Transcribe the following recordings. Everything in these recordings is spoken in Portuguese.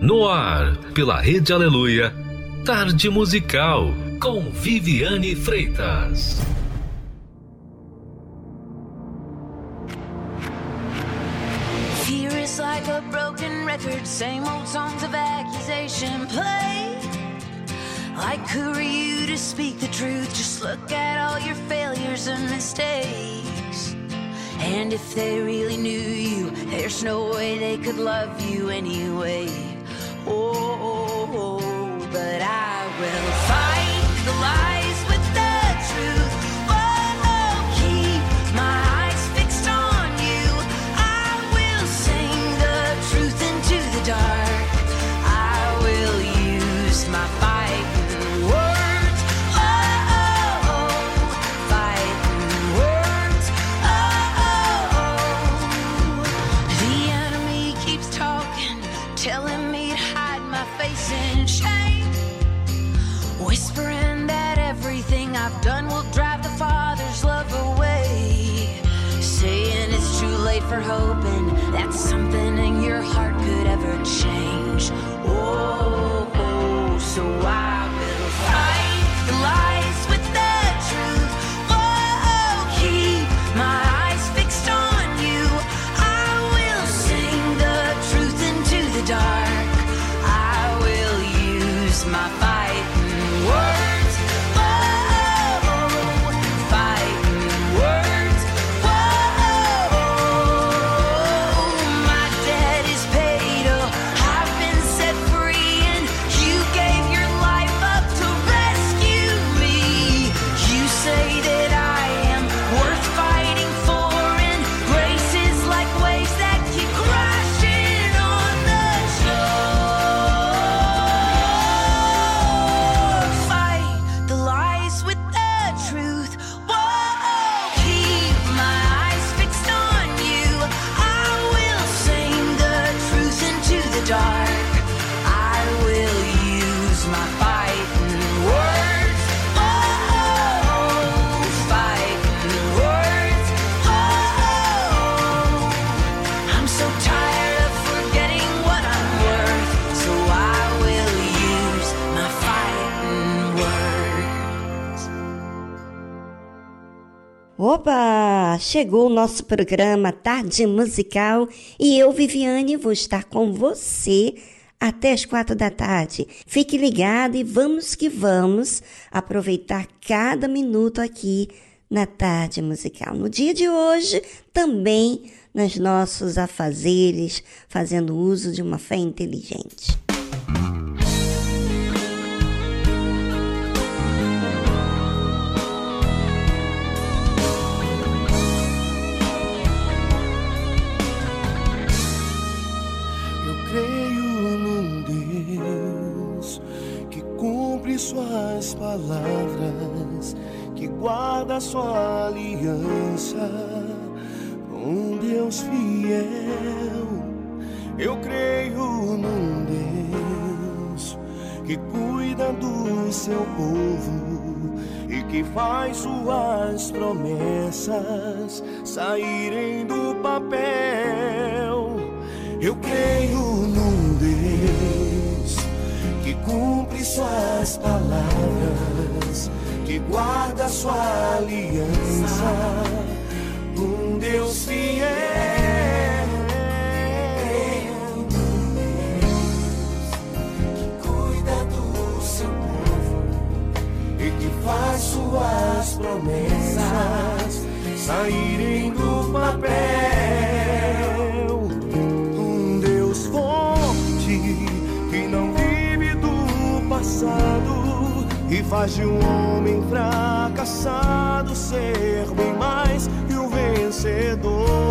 No ar, pela Rede Aleluia, Tarde Musical, com Viviane Freitas. Fear is like a broken record, same old songs of accusation play. Like who are you to speak the truth? Just look at all your failures and mistakes. And if they really knew you, there's no way they could love you anyway. Oh, oh, oh but I will fight the lies Opa! Chegou o nosso programa Tarde Musical e eu, Viviane, vou estar com você até as quatro da tarde. Fique ligado e vamos que vamos aproveitar cada minuto aqui na Tarde Musical. No dia de hoje, também nos nossos afazeres, fazendo uso de uma fé inteligente. Cumpre suas palavras, que guarda sua aliança, um Deus fiel. Eu creio num Deus que cuida do seu povo e que faz suas promessas saírem do papel. Eu creio num Deus cumpre suas palavras, que guarda sua aliança, um Deus fiel. Que cuida do seu povo e que faz suas promessas saírem do papel. Passado e faz de um homem fracassado ser bem mais que um vencedor.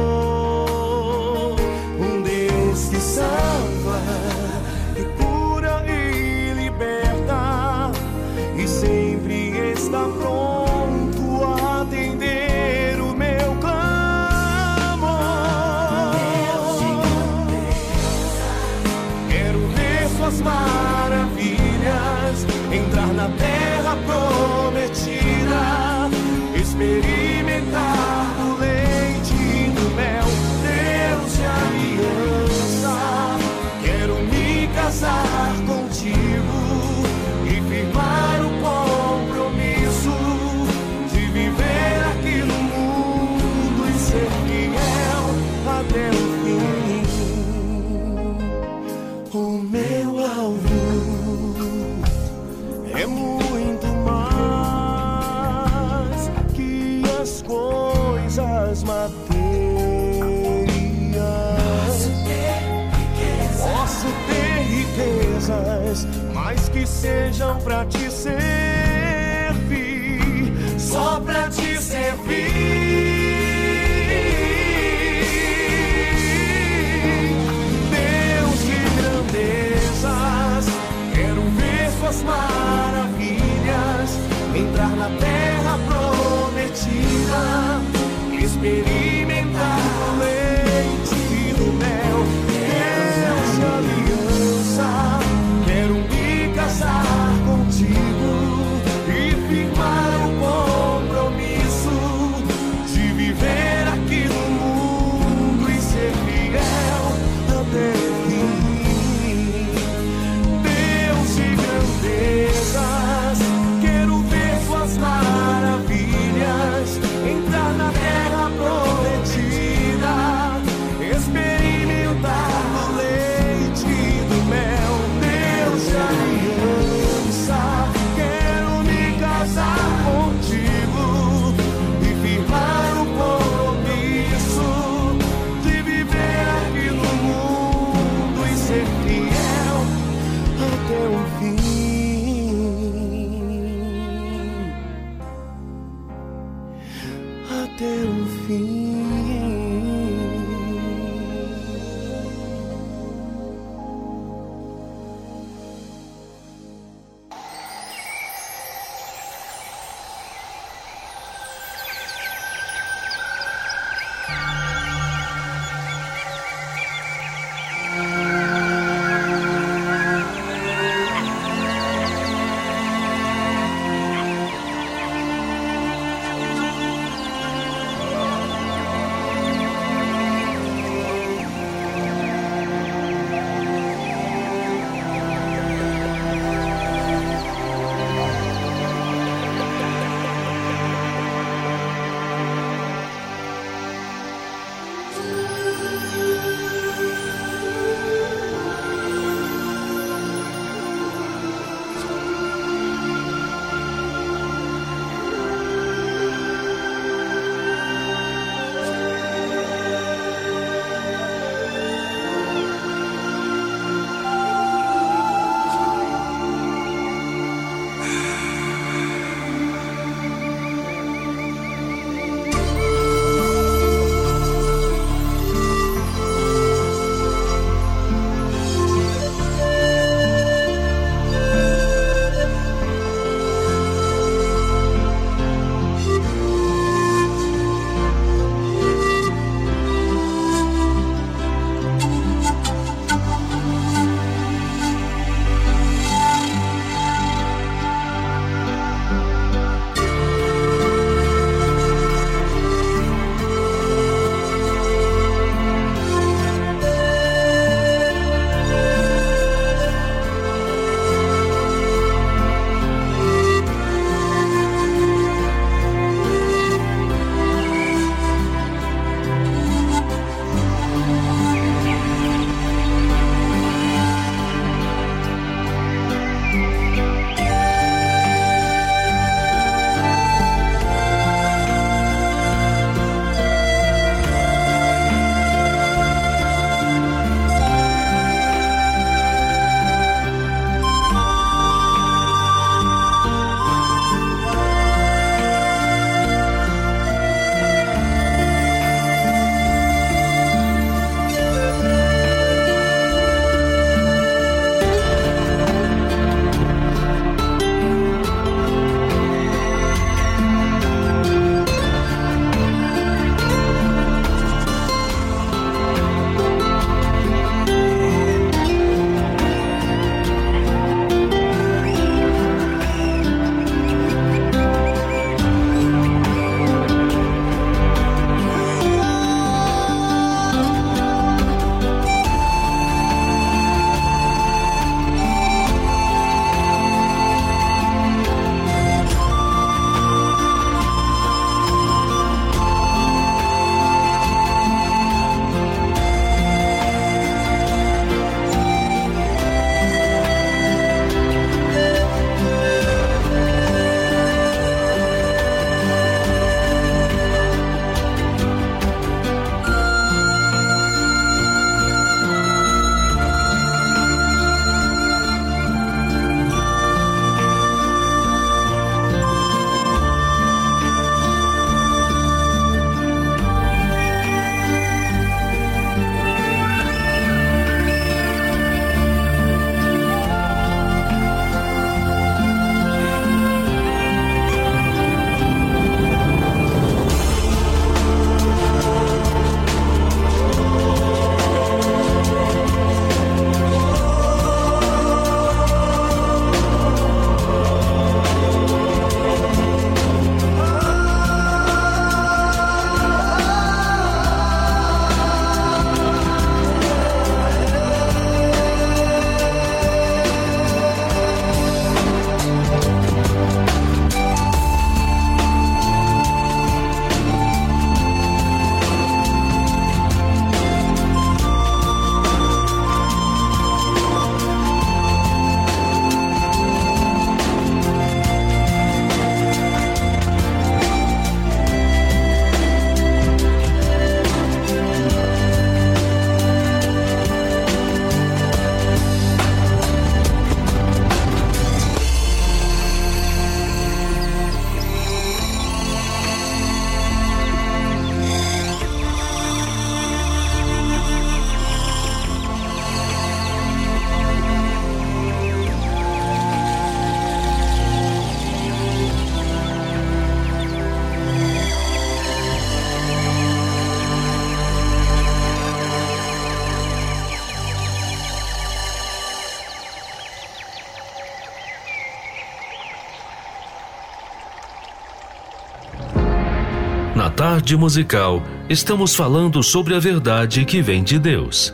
Tarde Musical, estamos falando sobre a verdade que vem de Deus,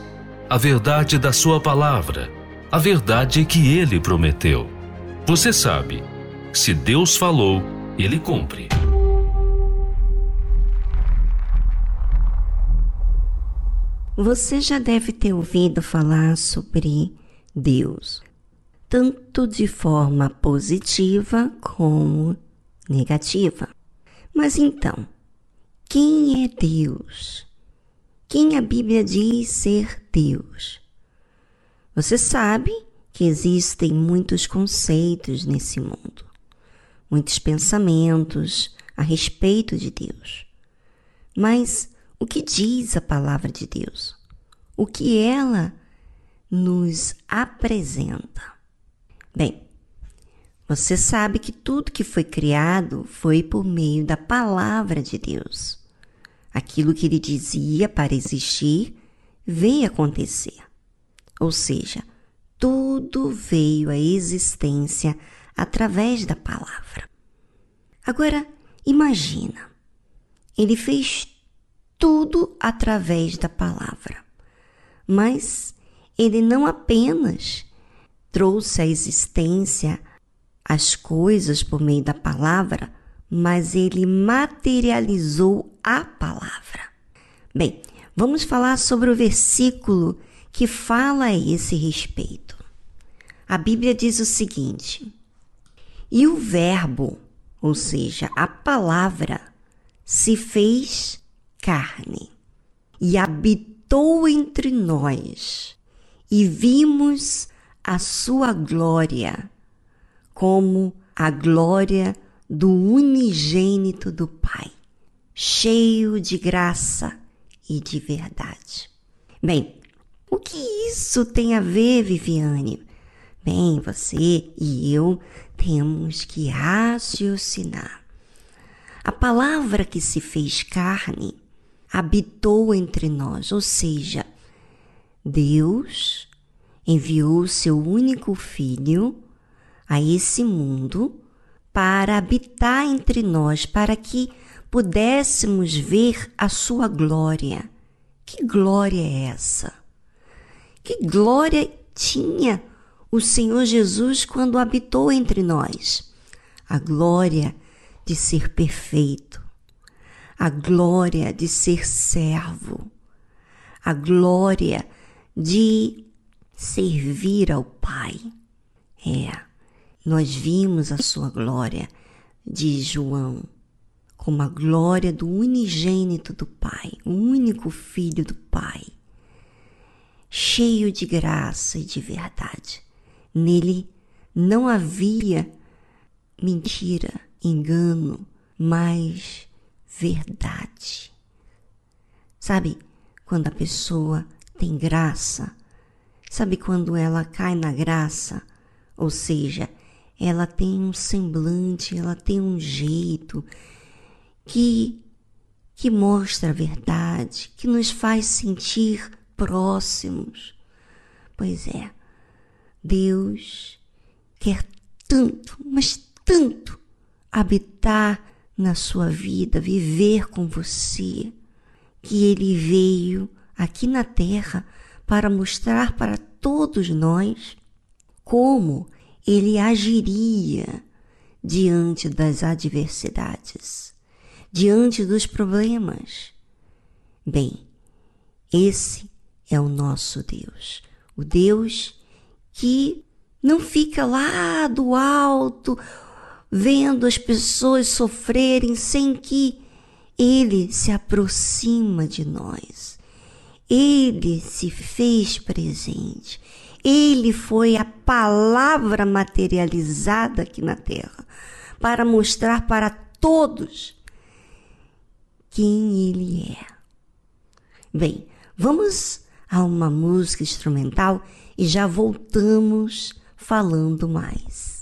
a verdade da Sua palavra, a verdade que Ele prometeu. Você sabe, se Deus falou, Ele cumpre. Você já deve ter ouvido falar sobre Deus, tanto de forma positiva como negativa. Mas então, quem é Deus? Quem a Bíblia diz ser Deus? Você sabe que existem muitos conceitos nesse mundo, muitos pensamentos a respeito de Deus. Mas o que diz a palavra de Deus? O que ela nos apresenta? Bem, você sabe que tudo que foi criado foi por meio da palavra de Deus. Aquilo que ele dizia para existir veio acontecer. Ou seja, tudo veio à existência através da palavra. Agora, imagina, ele fez tudo através da palavra, mas ele não apenas trouxe à existência as coisas por meio da palavra, mas ele materializou a palavra. Bem, vamos falar sobre o versículo que fala a esse respeito. A Bíblia diz o seguinte: E o Verbo, ou seja, a palavra, se fez carne e habitou entre nós, e vimos a sua glória como a glória do unigênito do Pai, cheio de graça e de verdade. Bem, o que isso tem a ver, Viviane? Bem, você e eu temos que raciocinar. A palavra que se fez carne habitou entre nós, ou seja, Deus enviou seu único filho a esse mundo para habitar entre nós, para que pudéssemos ver a sua glória. Que glória é essa? Que glória tinha o Senhor Jesus quando habitou entre nós? A glória de ser perfeito, a glória de ser servo, a glória de servir ao Pai. É, nós vimos a sua glória, diz João, como a glória do unigênito do Pai, o único Filho do Pai, cheio de graça e de verdade. Nele não havia mentira, engano, mas verdade. Sabe quando a pessoa tem graça? Sabe quando ela cai na graça? Ou seja, ela tem um semblante, ela tem um jeito que que mostra a verdade, que nos faz sentir próximos. Pois é, Deus quer tanto, mas tanto habitar na sua vida, viver com você, que ele veio aqui na terra para mostrar para todos nós como ele agiria diante das adversidades, diante dos problemas. Bem, esse é o nosso Deus, o Deus que não fica lá do alto vendo as pessoas sofrerem sem que ele se aproxima de nós. Ele se fez presente. Ele foi a palavra materializada aqui na terra para mostrar para todos quem ele é. Bem, vamos a uma música instrumental e já voltamos falando mais.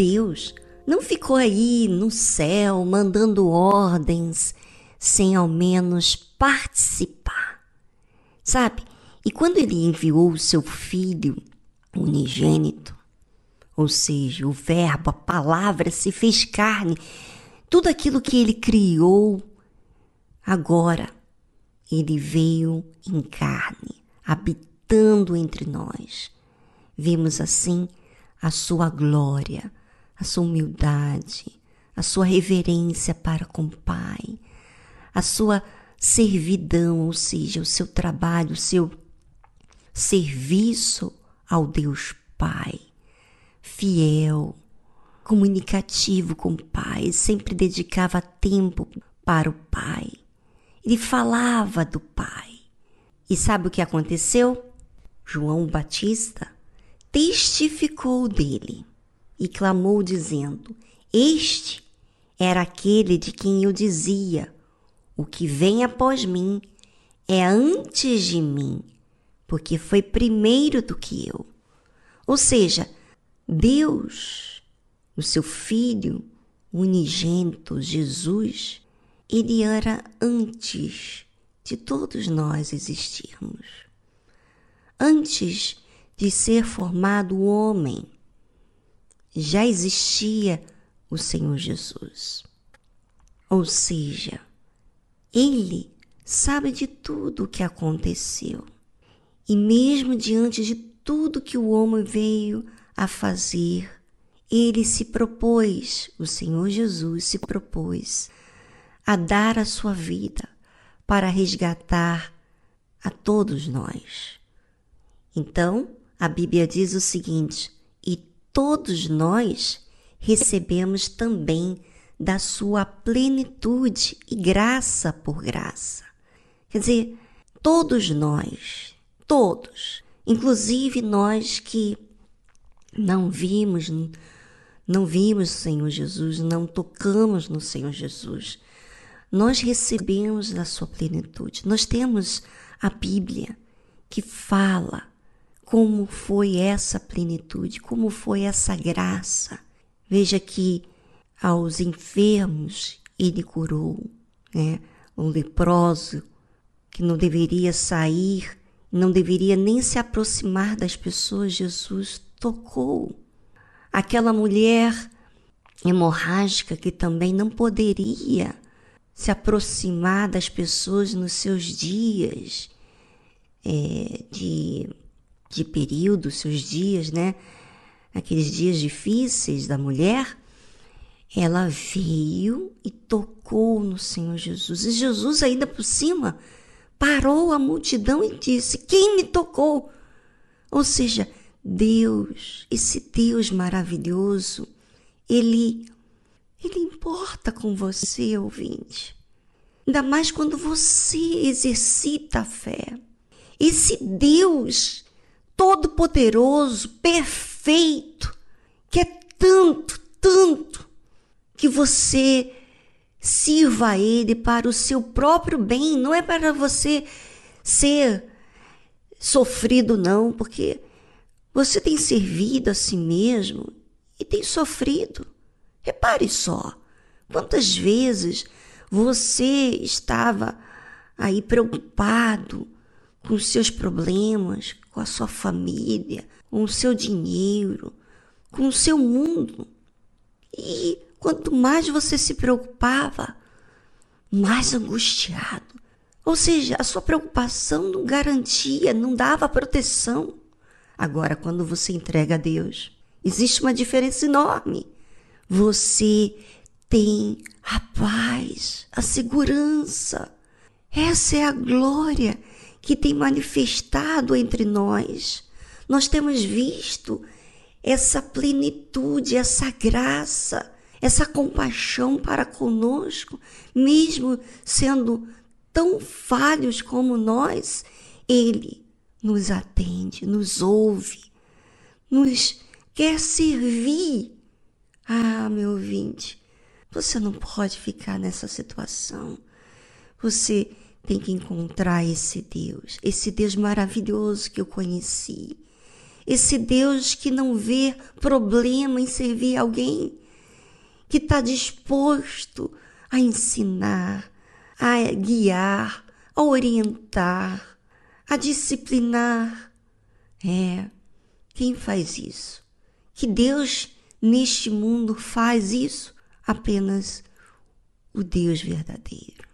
Deus não ficou aí no céu mandando ordens sem ao menos participar. Sabe? E quando ele enviou o seu filho unigênito, ou seja, o Verbo, a palavra se fez carne, tudo aquilo que ele criou, agora ele veio em carne, habitando entre nós. Vimos assim a sua glória, a sua humildade, a sua reverência para com o Pai, a sua servidão, ou seja, o seu trabalho, o seu serviço ao Deus Pai, fiel, comunicativo com o Pai, sempre dedicava tempo para o Pai. Ele falava do Pai. E sabe o que aconteceu? João Batista testificou dele e clamou, dizendo: Este era aquele de quem eu dizia: O que vem após mim é antes de mim, porque foi primeiro do que eu. Ou seja, Deus, o seu Filho unigênito, Jesus, ele era antes de todos nós existirmos. Antes de ser formado o homem, já existia o Senhor Jesus. Ou seja, ele sabe de tudo o que aconteceu. E mesmo diante de tudo que o homem veio a fazer, ele se propôs, o Senhor Jesus se propôs a dar a sua vida para resgatar a todos nós. Então, a Bíblia diz o seguinte: todos nós recebemos também da sua plenitude e graça por graça. Quer dizer, todos nós, todos, inclusive nós que não vimos, não vimos o Senhor Jesus, não tocamos no Senhor Jesus, nós recebemos da sua plenitude. Nós temos a Bíblia que fala como foi essa plenitude, como foi essa graça. Veja que aos enfermos ele curou, né? Um leproso que não deveria sair, não deveria nem se aproximar das pessoas, Jesus tocou. Aquela mulher hemorrágica que também não poderia se aproximar das pessoas nos seus dias é, de, de período, seus dias, né? Aqueles dias difíceis da mulher, ela veio e tocou no Senhor Jesus. E Jesus, ainda por cima, parou a multidão e disse: Quem me tocou? Ou seja, Deus, esse Deus maravilhoso, ele ele importa com você, ouvinte. Ainda mais quando você exercita a fé. Esse Deus todo-poderoso, perfeito, que é tanto, tanto, que você sirva a Ele para o seu próprio bem, não é para você ser sofrido, não, porque você tem servido a si mesmo e tem sofrido. Repare só, quantas vezes você estava aí preocupado com os seus problemas, com a sua família, com o seu dinheiro, com o seu mundo. E quanto mais você se preocupava, mais angustiado. Ou seja, a sua preocupação não garantia, não dava proteção. Agora, quando você entrega a Deus, existe uma diferença enorme você tem a paz, a segurança. Essa é a glória que tem manifestado entre nós. Nós temos visto essa plenitude, essa graça, essa compaixão para conosco, mesmo sendo tão falhos como nós, Ele nos atende, nos ouve, nos quer servir ah, meu ouvinte, você não pode ficar nessa situação. Você tem que encontrar esse Deus, esse Deus maravilhoso que eu conheci, esse Deus que não vê problema em servir alguém, que está disposto a ensinar, a guiar, a orientar, a disciplinar. É, quem faz isso? Que Deus neste mundo faz isso? Apenas o Deus verdadeiro.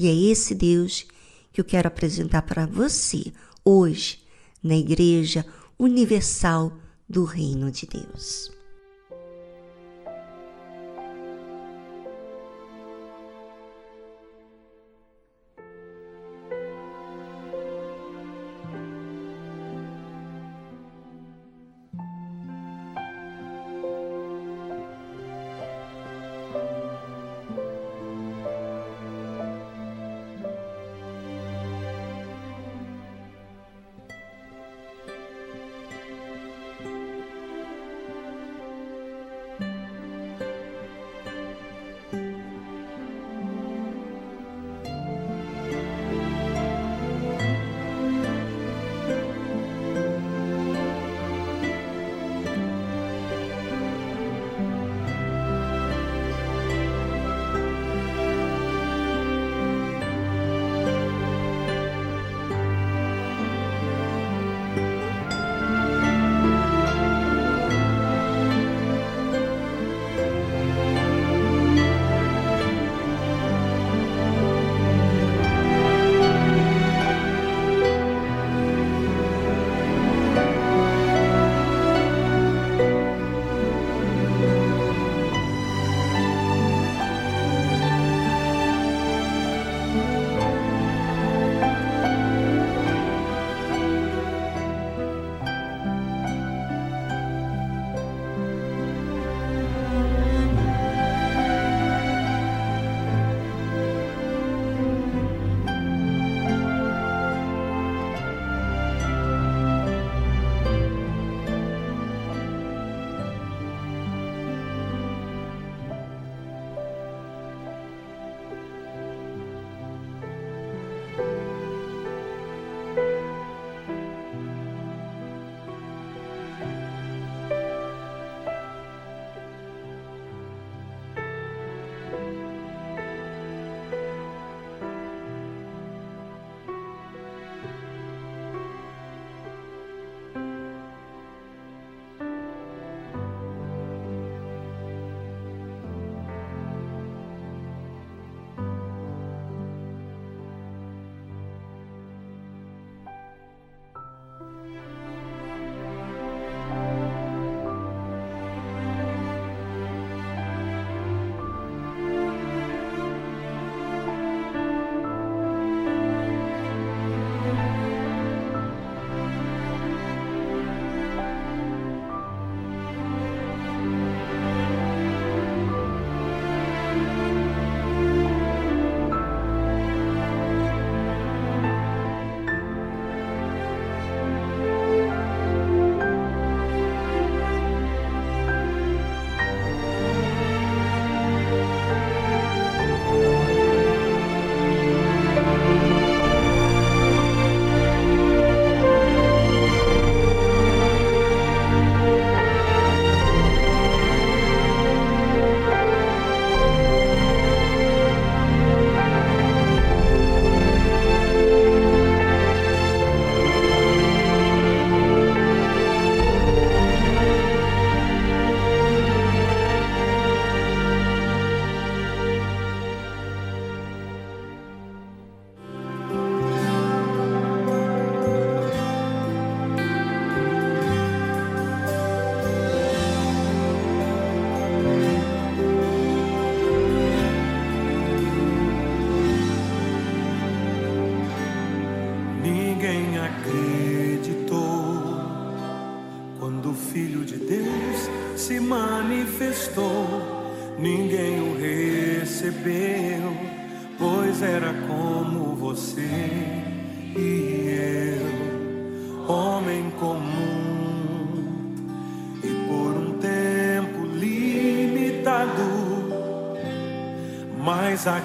E é esse Deus que eu quero apresentar para você hoje na Igreja Universal do Reino de Deus.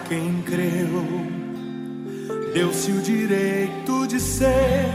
Quem creu, deu-se o direito de ser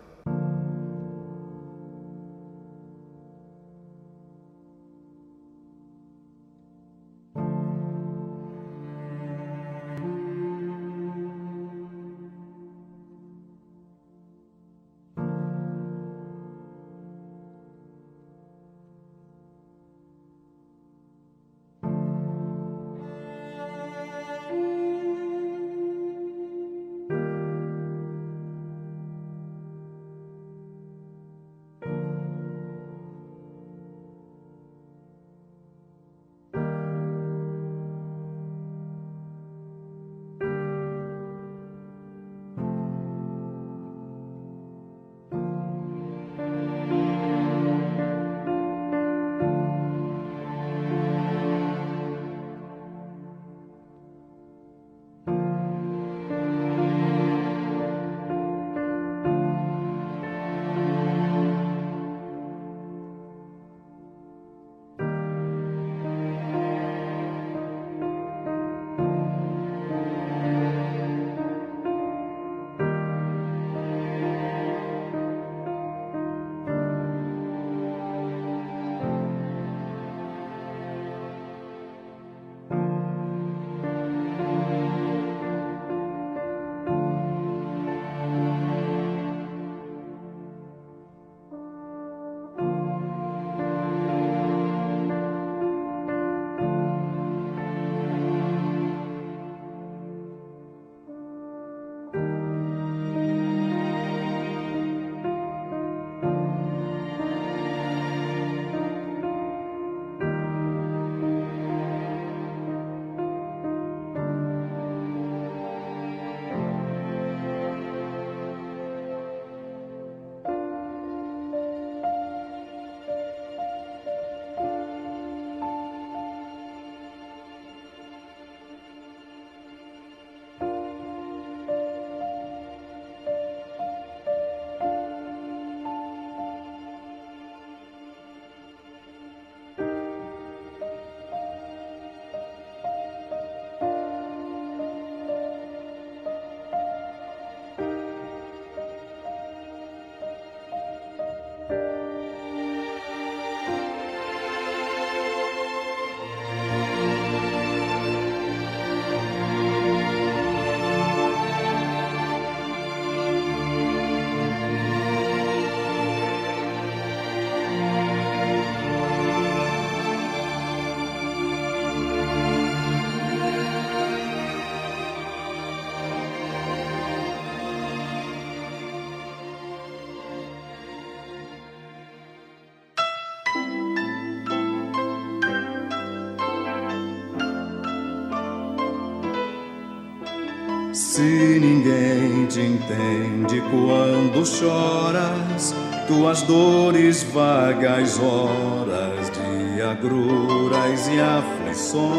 Entende quando choras, tuas dores vagas horas de agruras e aflições.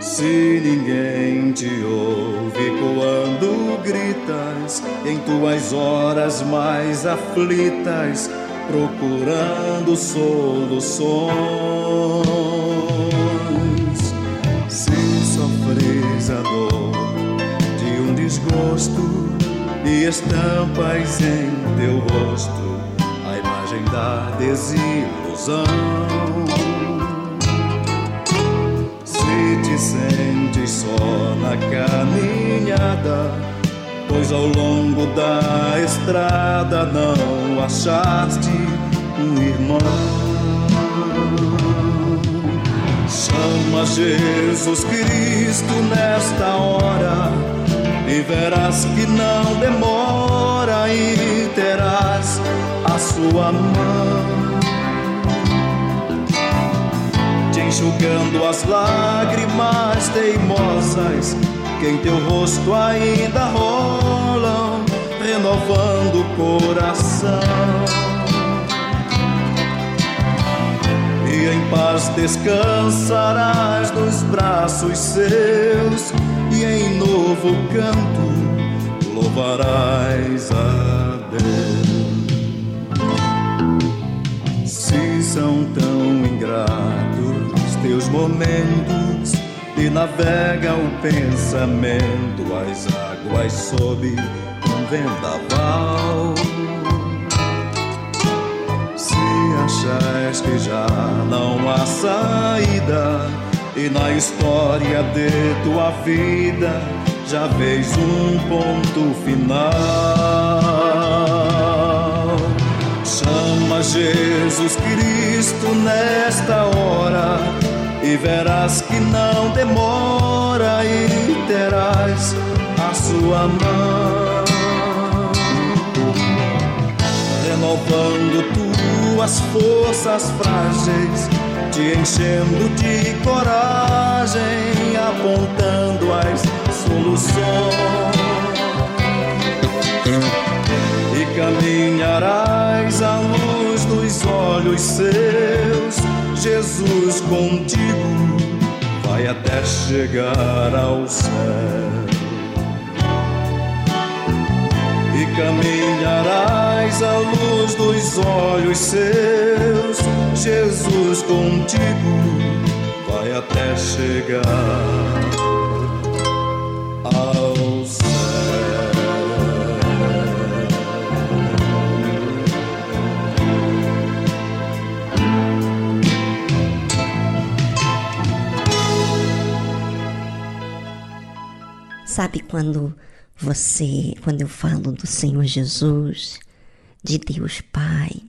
Se ninguém te ouve quando gritas, em tuas horas mais aflitas, procurando soluções. Estampas em teu rosto a imagem da desilusão te sentes só na caminhada, pois ao longo da estrada não achaste um irmão. Chama Jesus Cristo nesta hora e verás que não demora e terás a sua mão enxugando as lágrimas teimosas que em teu rosto ainda rolam, renovando o coração. E em paz descansarás nos braços seus, em novo canto louvarás a Deus. Se são tão ingratos teus momentos e navega o pensamento as águas sob um vendaval. Se achas que já não há saída e na história de tua vida já vês um ponto final. Chama Jesus Cristo nesta hora e verás que não demora e terás a sua mão, renovando tuas forças frágeis, te enchendo de coragem, apontando as soluções. E caminharás à luz dos olhos seus Jesus contigo vai até chegar ao céu. Caminharás à luz dos olhos seus. Jesus contigo vai até chegar. Sabe quando você, quando eu falo do Senhor Jesus, de Deus Pai,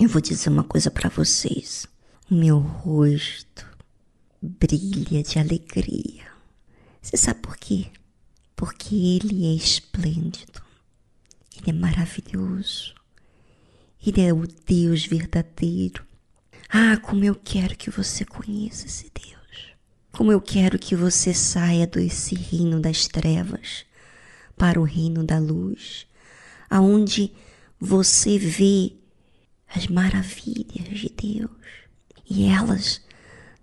eu vou dizer uma coisa para vocês. O meu rosto brilha de alegria. Você sabe por quê? Porque Ele é esplêndido, Ele é maravilhoso, Ele é o Deus verdadeiro. Ah, como eu quero que você conheça esse Deus. Como eu quero que você saia desse reino das trevas para o reino da luz, aonde você vê as maravilhas de Deus. E elas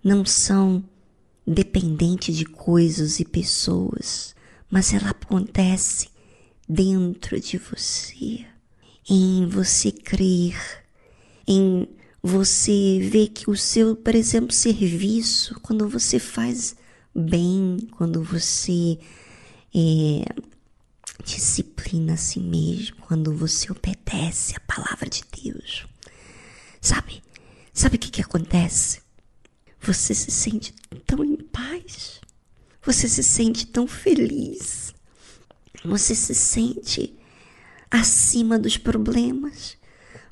não são dependentes de coisas e pessoas, mas ela acontece dentro de você, em você crer, em você vê que o seu, por exemplo, serviço, quando você faz bem, quando você é, disciplina a si mesmo, quando você obedece a palavra de Deus, sabe? Sabe o que, que acontece? Você se sente tão em paz, você se sente tão feliz, você se sente acima dos problemas.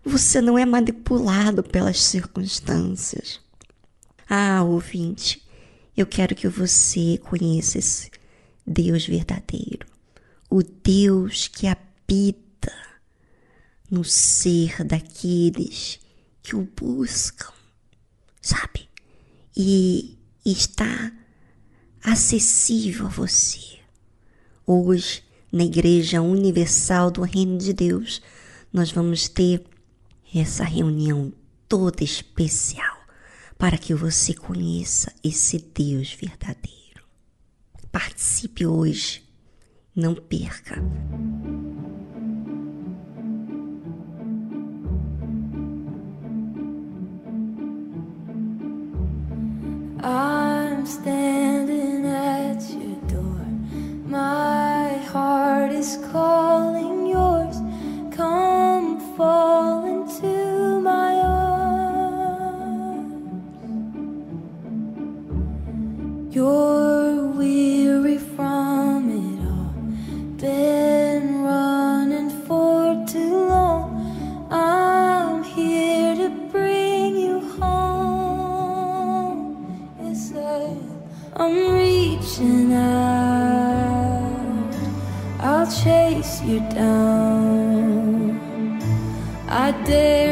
Você não é manipulado pelas circunstâncias. Ah, ouvinte, eu quero que você conheça esse Deus verdadeiro, o Deus que habita no ser daqueles que o buscam, sabe? E está acessível a você. Hoje, na Igreja Universal do Reino de Deus, nós vamos ter essa reunião toda especial para que você conheça esse Deus verdadeiro. Participe hoje não perca! I'm standing at your door. My heart is calling yours. Come fall into my arms. Your you down. I dare.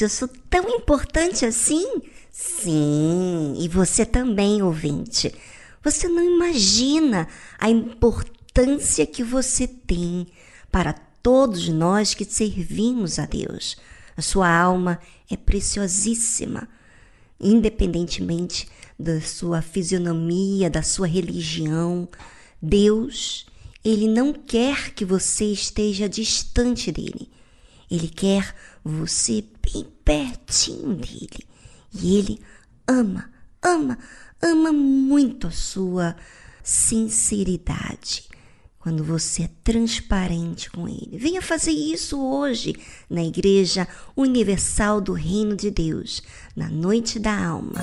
Eu sou tão importante assim? Sim, e você também, ouvinte. Você não imagina a importância que você tem para todos nós que servimos a Deus. A sua alma é preciosíssima, independentemente da sua fisionomia, da sua religião. Deus, ele não quer que você esteja distante dele. Ele quer você bem pertinho dele. E ele ama, ama, ama muito a sua sinceridade. Quando você é transparente com ele. Venha fazer isso hoje na Igreja Universal do Reino de Deus, na Noite da Alma.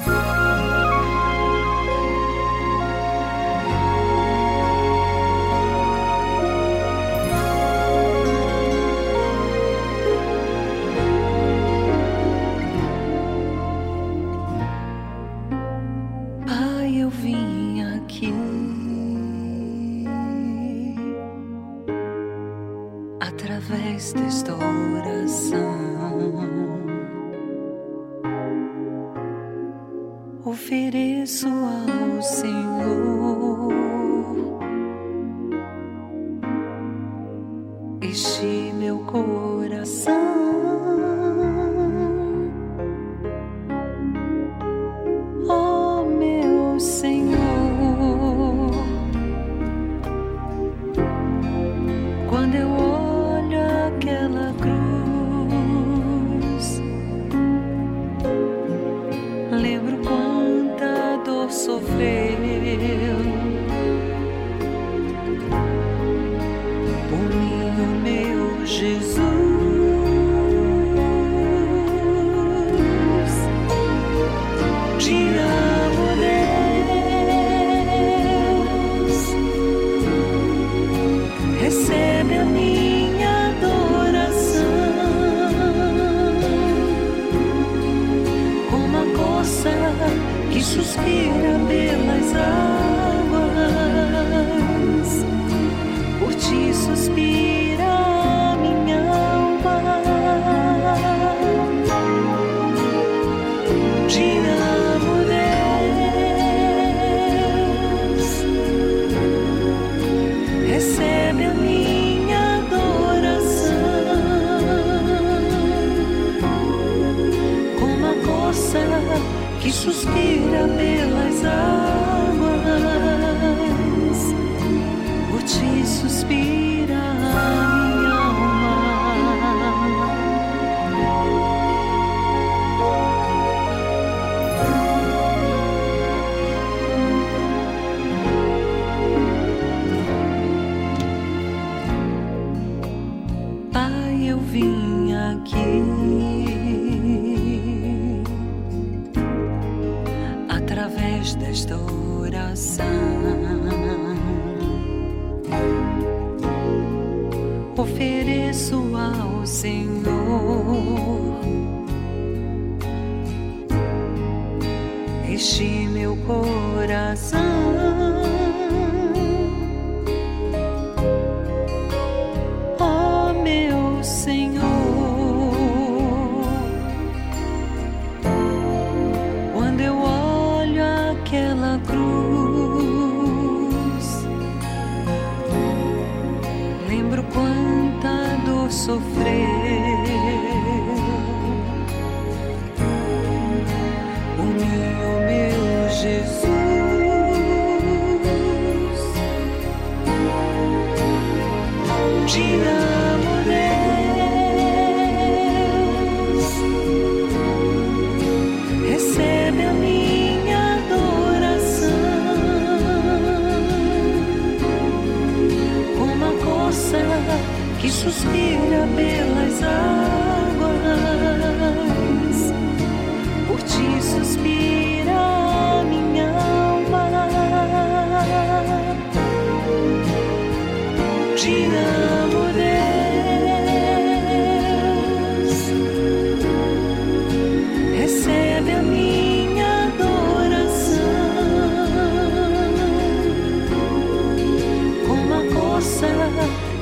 Esta oração. Ofereço ao Senhor este meu corpo.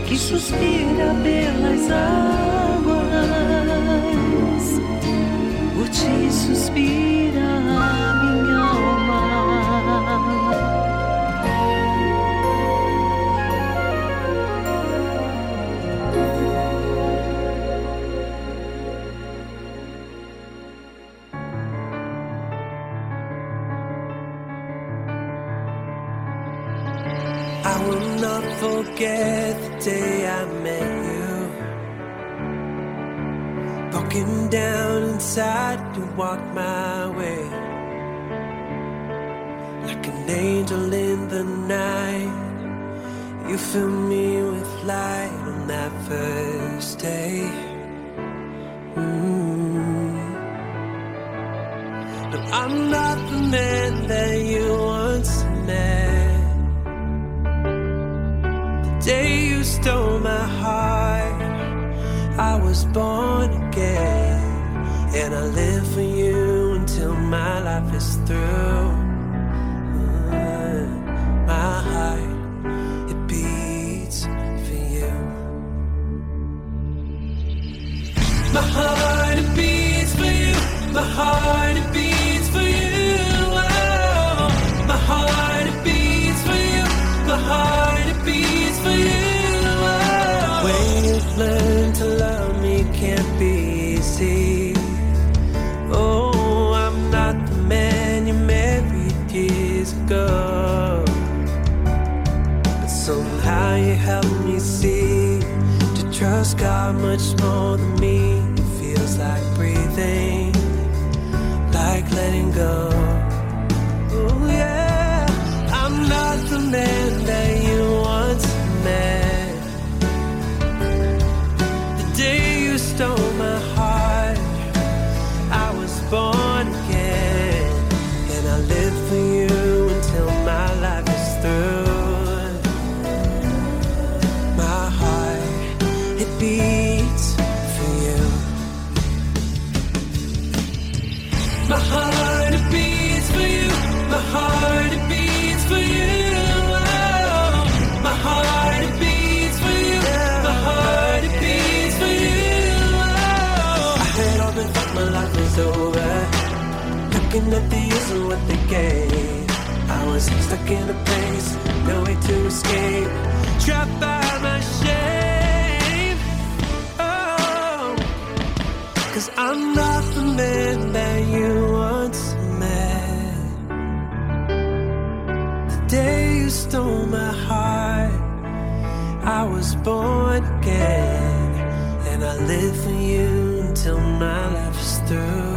que suspira pelas águas, por ti suspira. Filled me with light on that first day. Mm. But I'm not the man that you once met. The day you stole my heart, I was born again. And I live for you until my life is through. got much more than me. In place, no way to escape. Trapped by my shame. Oh. Cause I'm not the man that you once met. The day you stole my heart, I was born again. And I live for you until my life is through.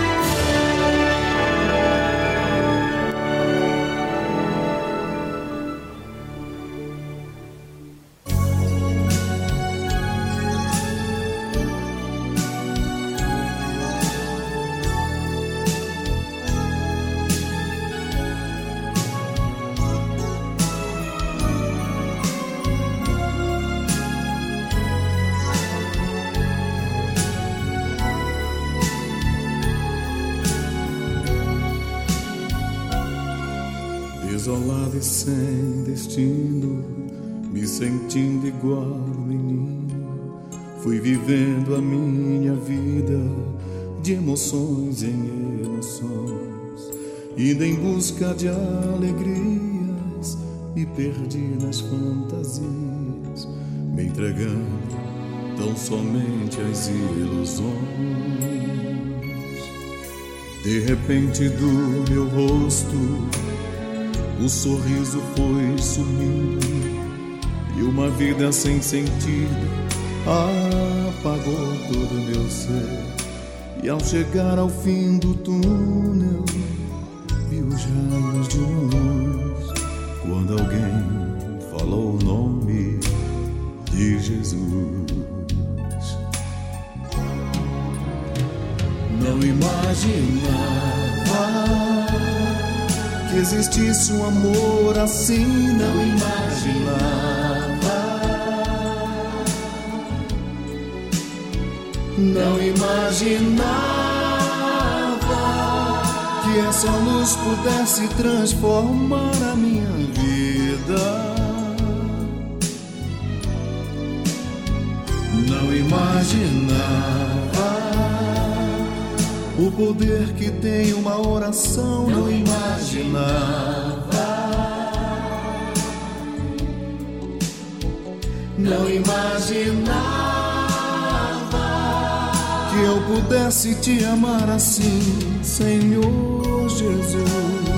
Ilusões. De repente do meu rosto o sorriso foi sumindo e uma vida sem sentido apagou todo meu ser. E ao chegar ao fim do túnel, vi os raios de luz quando alguém falou o nome de Jesus. Imaginava que existisse um amor assim, não imaginava. Não imaginava que essa luz pudesse transformar a minha vida. Não imaginava o poder que tem uma oração, não imaginava. Não imaginava que eu pudesse te amar assim, Senhor Jesus.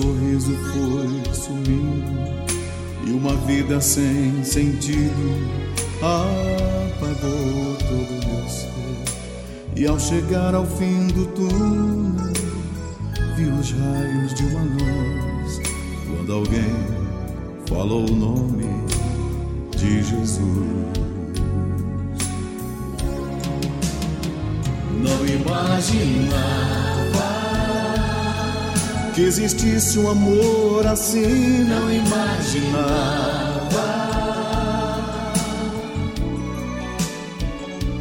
Sorriso foi sumindo e uma vida sem sentido apagou todo meu ser. E ao chegar ao fim do túnel vi os raios de uma luz quando alguém falou o nome de Jesus. Não imaginava que existisse um amor assim, não imaginava.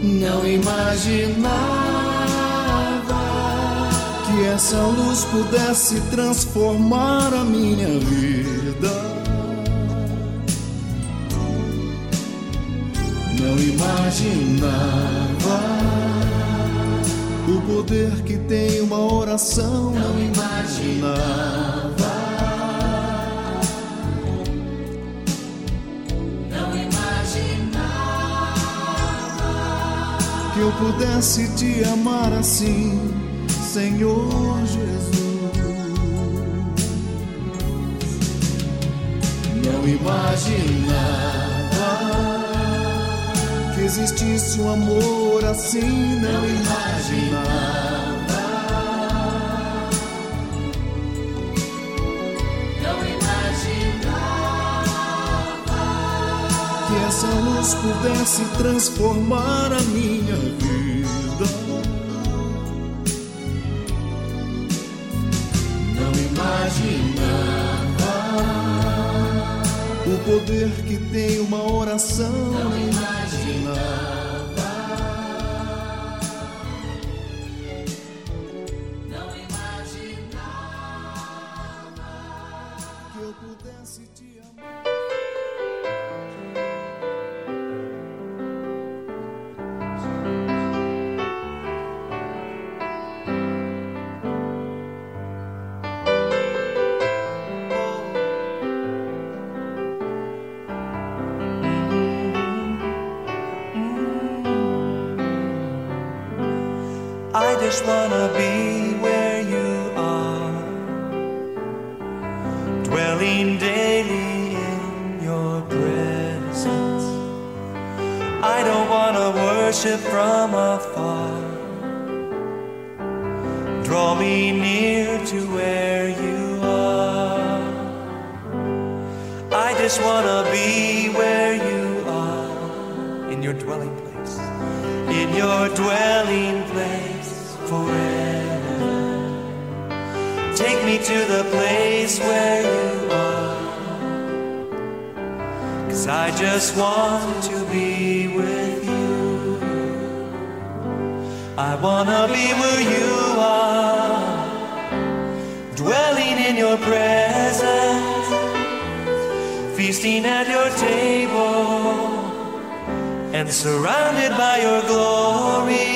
Não imaginava que essa luz pudesse transformar a minha vida. Não imaginava o poder que tem uma oração não imaginava. Não imaginava que eu pudesse te amar assim, Senhor Jesus. Não imaginava que existisse um amor assim, não imaginava. Não imaginava que essa luz pudesse transformar a minha vida. Não imaginava o poder que tem uma oração. Não imaginava. Dwelling daily in your presence. I don't wanna worship from afar. Draw me near to where you are. I just just wanna be where you are, in your dwelling place, in your dwelling me to the place where you are, cause I just want to be with you. I wanna be where you are, dwelling in your presence, feasting at your table, and surrounded by your glory.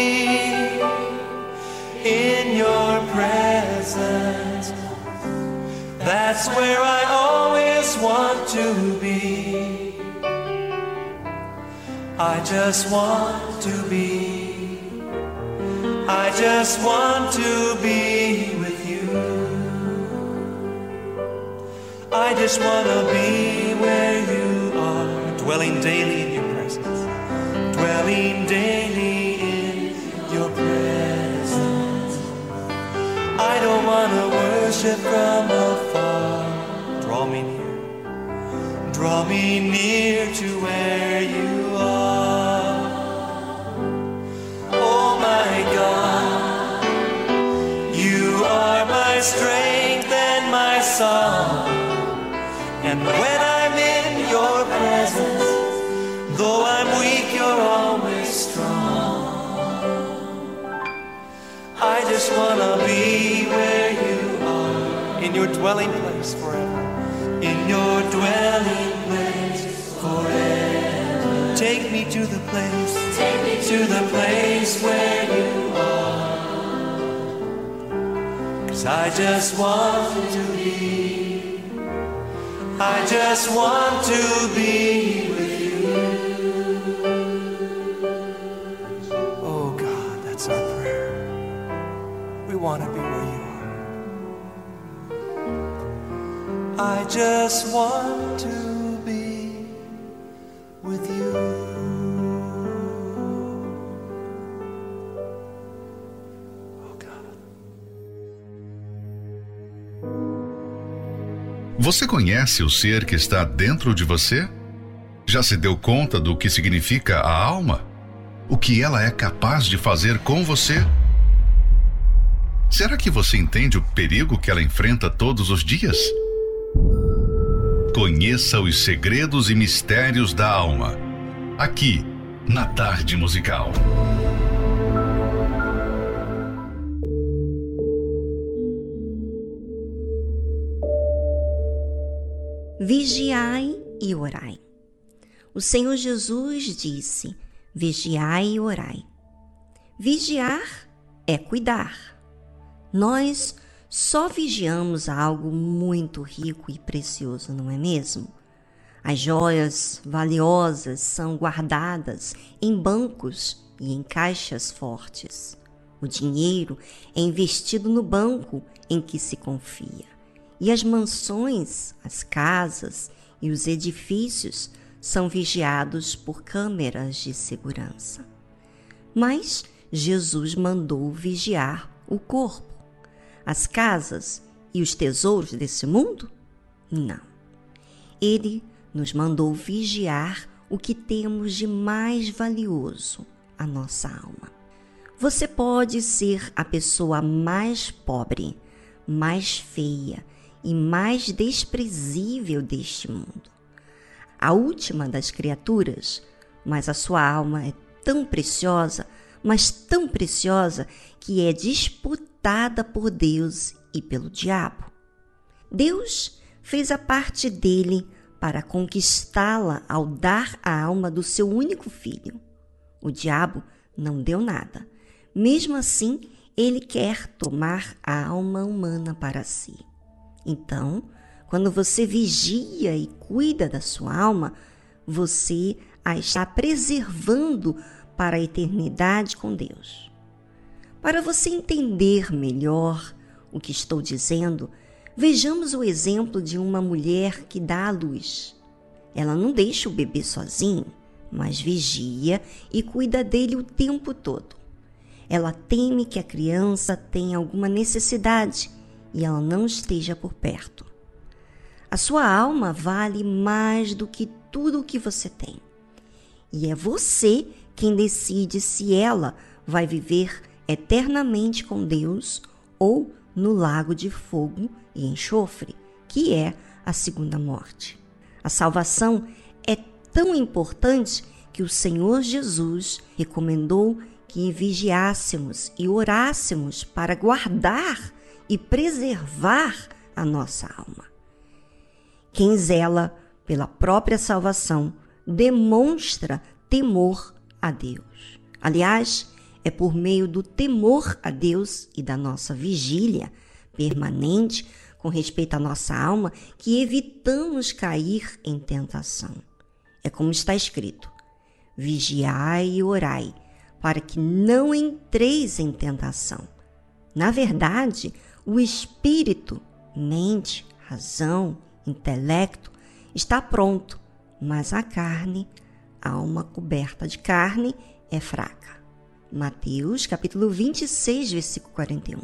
In your presence, that's where I always want to be. I just want to be. I just want to be with you. I just want to be where you are, dwelling daily in your presence, dwelling daily I don't want to worship from afar. Draw me near, draw me near to where you are. Oh my God, you are my strength and my song. And when I'm in your presence, though I'm weak, wanna be where you are, in your dwelling place forever. In your dwelling place forever. Take me to the place, take me to the place where you are. Cause I just want to be. I just want to be with you. Want to be where you are. I just want to be with you. Oh God. Você conhece o ser que está dentro de você? Já se deu conta do que significa a alma? O que ela é capaz de fazer com você? Será que você entende o perigo que ela enfrenta todos os dias? Conheça os segredos e mistérios da alma. Aqui, na Tarde Musical. Vigiai e orai. O Senhor Jesus disse: Vigiai e orai. Vigiar é cuidar. Nós só vigiamos algo muito rico e precioso, não é mesmo? As joias valiosas são guardadas em bancos e em caixas fortes. O dinheiro é investido no banco em que se confia. E as mansões, as casas e os edifícios são vigiados por câmeras de segurança. Mas Jesus mandou vigiar o corpo, as casas e os tesouros desse mundo? Não. Ele nos mandou vigiar o que temos de mais valioso, a nossa alma. Você pode ser a pessoa mais pobre, mais feia e mais desprezível deste mundo. A última das criaturas, mas a sua alma é tão preciosa, mas tão preciosa que é disputada por Deus e pelo diabo. Deus fez a parte dele para conquistá-la ao dar a alma do seu único filho. O diabo não deu nada. Mesmo assim, ele quer tomar a alma humana para si. Então, quando você vigia e cuida da sua alma, você a está preservando para a eternidade com Deus. Para você entender melhor o que estou dizendo, vejamos o exemplo de uma mulher que dá à luz. Ela não deixa o bebê sozinho, mas vigia e cuida dele o tempo todo. Ela teme que a criança tenha alguma necessidade e ela não esteja por perto. A sua alma vale mais do que tudo o que você tem. E é você quem decide se ela vai viver eternamente com Deus ou no lago de fogo e enxofre, que é a segunda morte. A salvação é tão importante que o Senhor Jesus recomendou que vigiássemos e orássemos para guardar e preservar a nossa alma. Quem zela pela própria salvação demonstra temor a Deus. Aliás, é por meio do temor a Deus e da nossa vigília permanente com respeito à nossa alma que evitamos cair em tentação. É como está escrito: vigiai e orai, para que não entreis em tentação. Na verdade, o espírito, mente, razão, intelecto está pronto, mas a carne, alma coberta de carne, é fraca. Mateus capítulo 26, versículo 41.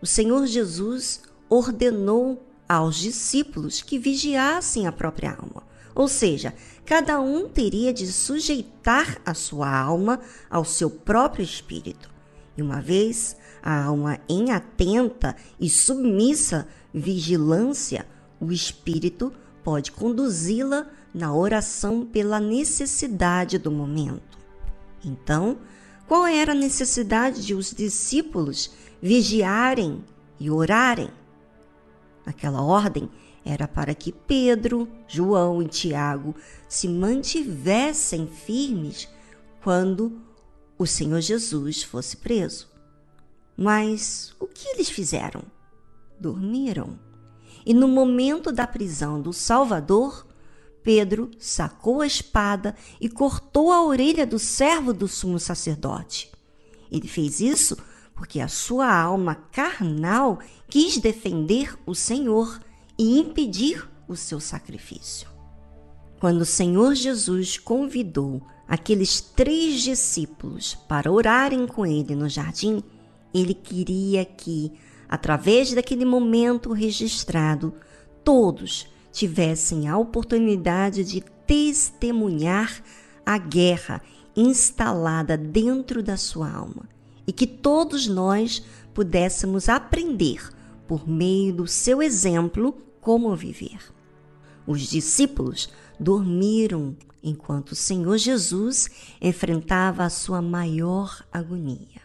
O Senhor Jesus ordenou aos discípulos que vigiassem a própria alma, ou seja, cada um teria de sujeitar a sua alma ao seu próprio espírito. E uma vez a alma em atenta e submissa vigilância, o espírito pode conduzi-la na oração pela necessidade do momento. Então, qual era a necessidade de os discípulos vigiarem e orarem? Aquela ordem era para que Pedro, João e Tiago se mantivessem firmes quando o Senhor Jesus fosse preso. Mas o que eles fizeram? Dormiram. E no momento da prisão do Salvador, Pedro sacou a espada e cortou a orelha do servo do sumo sacerdote. Ele fez isso porque a sua alma carnal quis defender o Senhor e impedir o seu sacrifício. Quando o Senhor Jesus convidou aqueles três discípulos para orarem com ele no jardim, ele queria que, através daquele momento registrado, todos tivessem a oportunidade de testemunhar a guerra instalada dentro da sua alma e que todos nós pudéssemos aprender, por meio do seu exemplo, como viver. Os discípulos dormiram enquanto o Senhor Jesus enfrentava a sua maior agonia.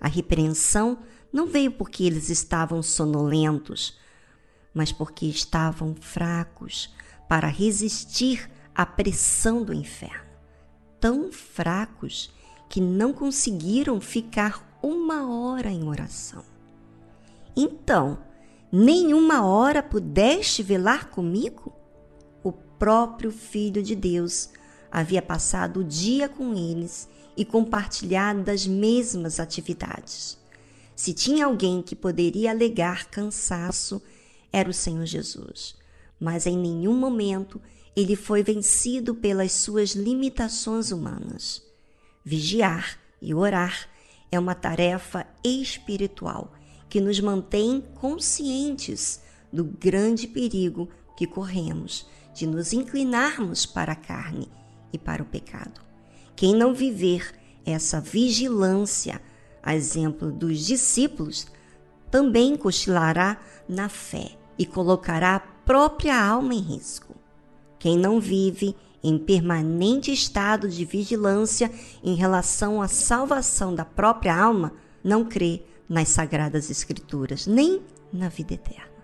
A repreensão não veio porque eles estavam sonolentos, mas porque estavam fracos para resistir à pressão do inferno. Tão fracos que não conseguiram ficar uma hora em oração. Então, nenhuma hora pudeste velar comigo? O próprio Filho de Deus havia passado o dia com eles e compartilhado das mesmas atividades. Se tinha alguém que poderia alegar cansaço, era o Senhor Jesus. Mas em nenhum momento ele foi vencido pelas suas limitações humanas. Vigiar e orar é uma tarefa espiritual que nos mantém conscientes do grande perigo que corremos de nos inclinarmos para a carne e para o pecado. Quem não viver essa vigilância, a exemplo dos discípulos, também cochilará na fé e colocará a própria alma em risco. Quem não vive em permanente estado de vigilância em relação à salvação da própria alma, não crê nas sagradas escrituras, nem na vida eterna.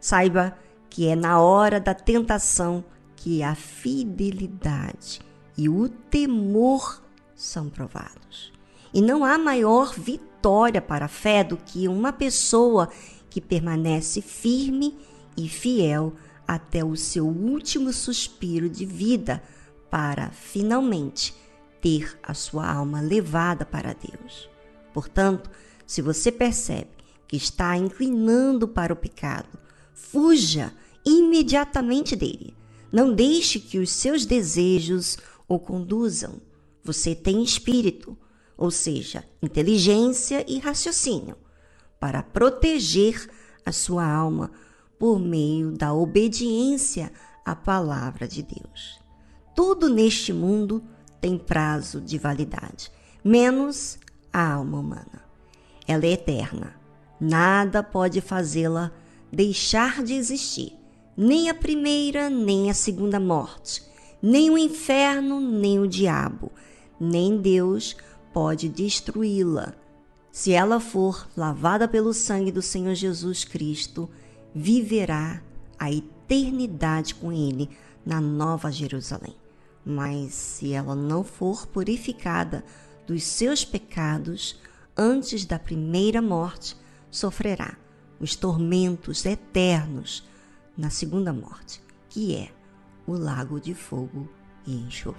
Saiba que é na hora da tentação que a fidelidade e o temor são provados. E não há maior vitória para a fé do que uma pessoa que permanece firme e fiel até o seu último suspiro de vida para finalmente ter a sua alma levada para Deus. Portanto, se você percebe que está inclinando para o pecado, fuja imediatamente dele. Não deixe que os seus desejos o conduzam. Você tem espírito, ou seja, inteligência e raciocínio para proteger a sua alma, por meio da obediência à palavra de Deus. Tudo neste mundo tem prazo de validade, menos a alma humana. Ela é eterna. Nada pode fazê-la deixar de existir, nem a primeira, nem a segunda morte, nem o inferno, nem o diabo, nem Deus pode destruí-la. Se ela for lavada pelo sangue do Senhor Jesus Cristo, viverá a eternidade com Ele na Nova Jerusalém. Mas se ela não for purificada dos seus pecados antes da primeira morte, sofrerá os tormentos eternos na segunda morte, que é o lago de fogo e enxofre.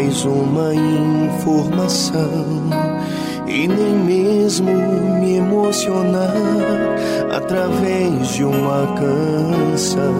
mais uma informação e nem mesmo me emocionar através de uma canção.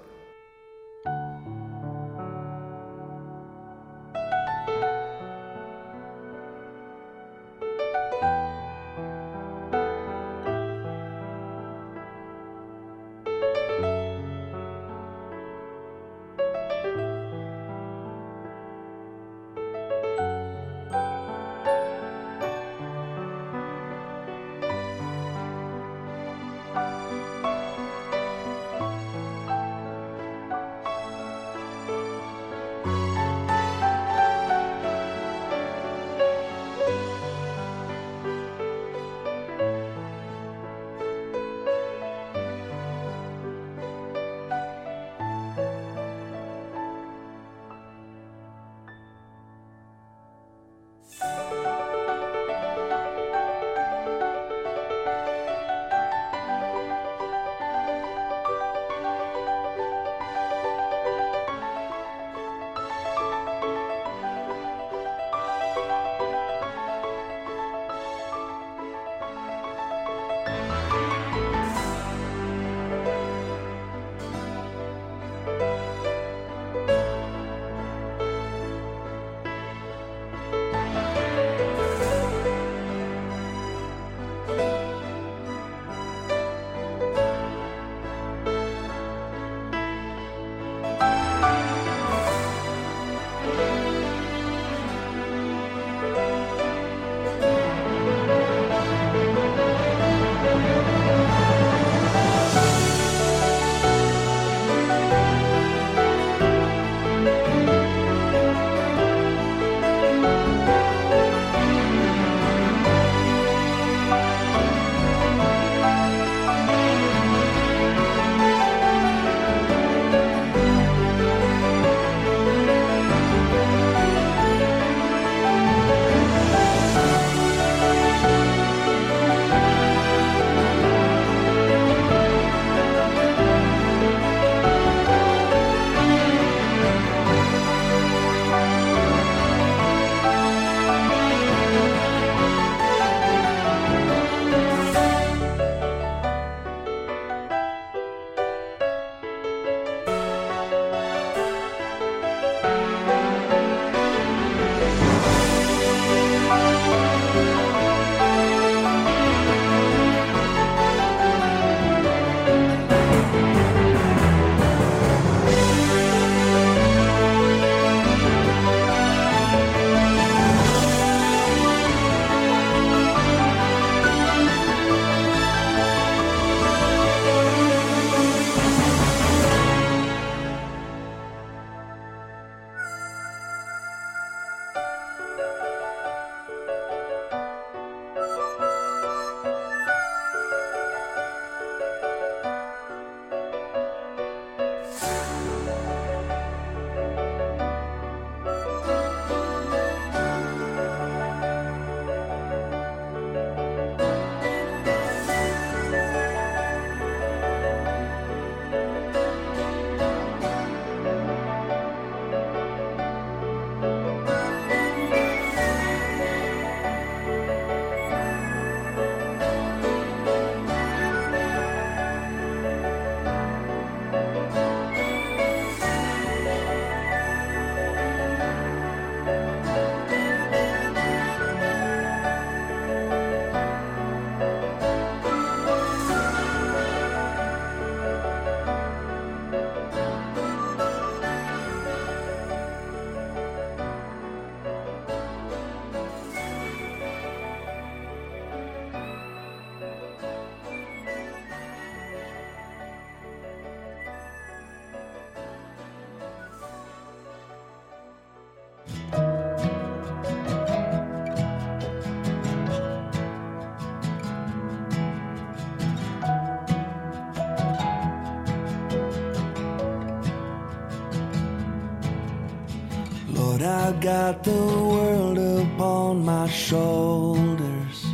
Got the world upon my shoulders.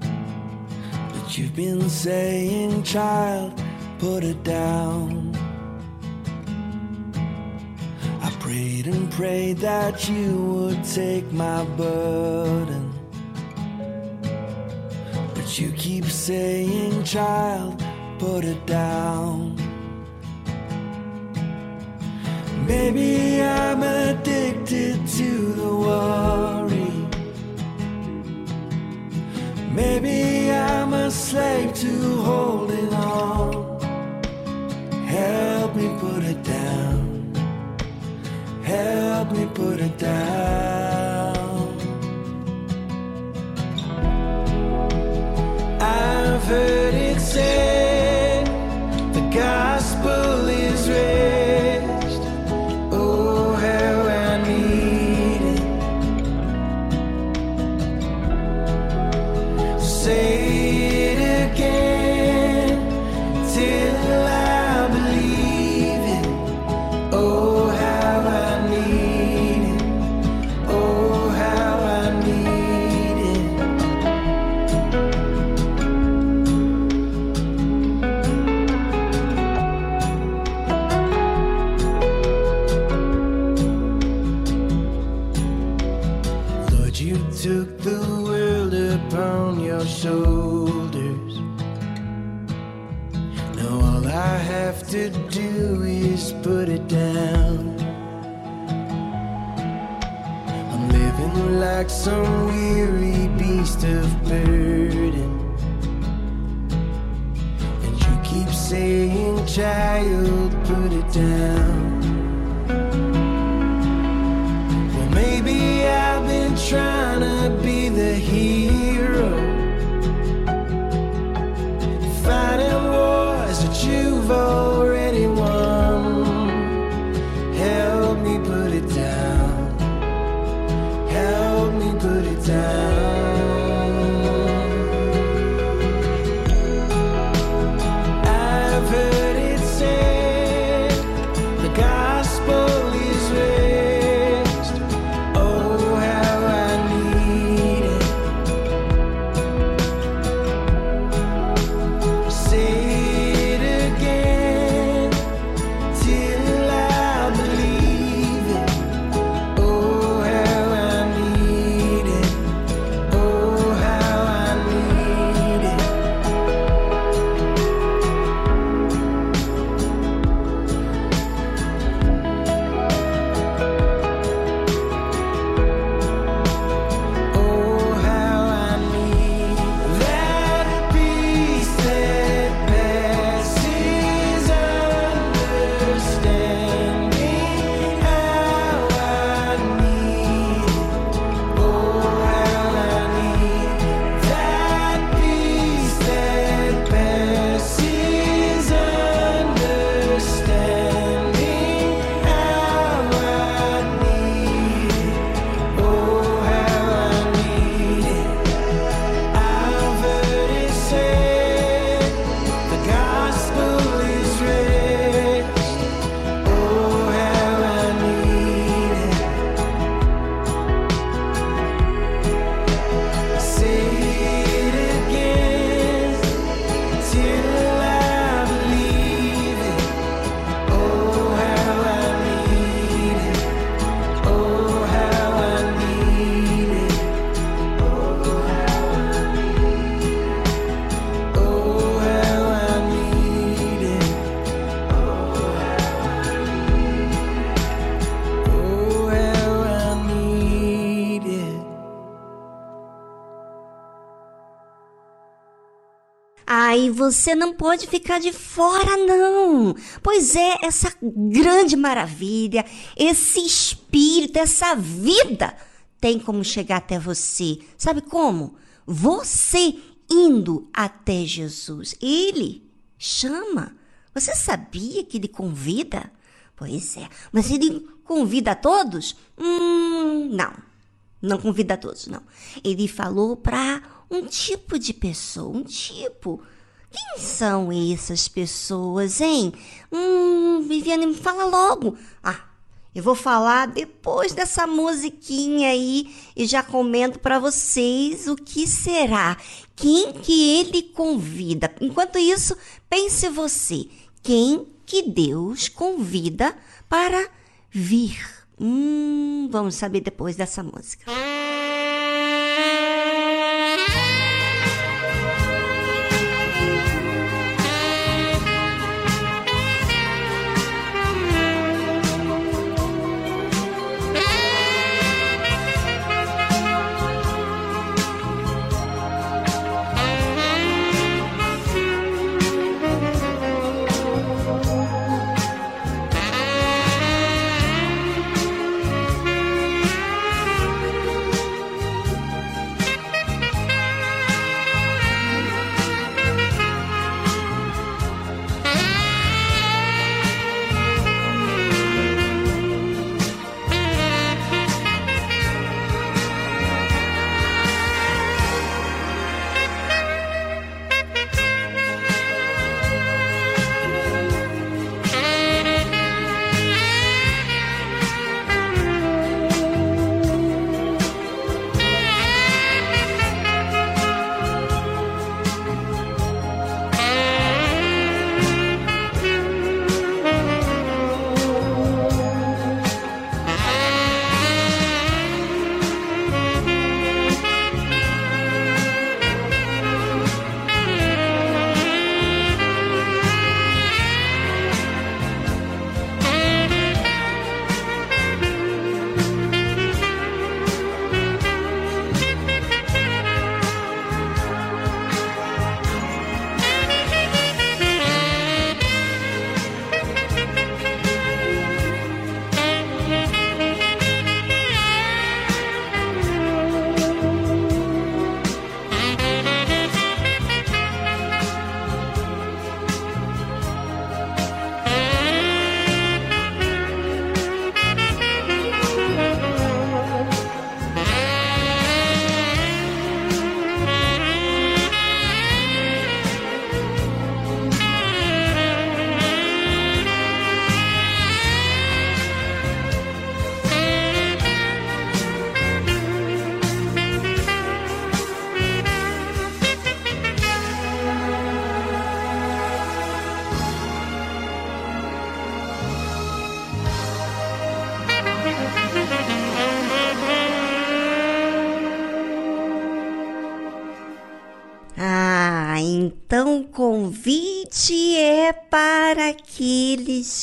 But you've been saying, child, put it down. I prayed and prayed that you would take my burden. But you keep saying, child, put it down. Maybe I'm to the worry. Maybe I'm a slave to holding on. Help me put it down. Help me put it down. I've heard it said você não pode ficar de fora, não. Pois é, essa grande maravilha, esse espírito, essa vida tem como chegar até você. Sabe como? Você indo até Jesus. Ele chama. Você sabia que ele convida? Pois é, mas ele convida a todos? Hum, não. Não convida a todos, não. Ele falou para um tipo de pessoa, um tipo. Quem são essas pessoas, hein? Hum, Viviane, me fala logo. Ah, Eu vou falar depois dessa musiquinha aí e já comento para vocês o que será, quem que ele convida. Enquanto isso, pense você, quem que Deus convida para vir? Hum, vamos saber depois dessa música.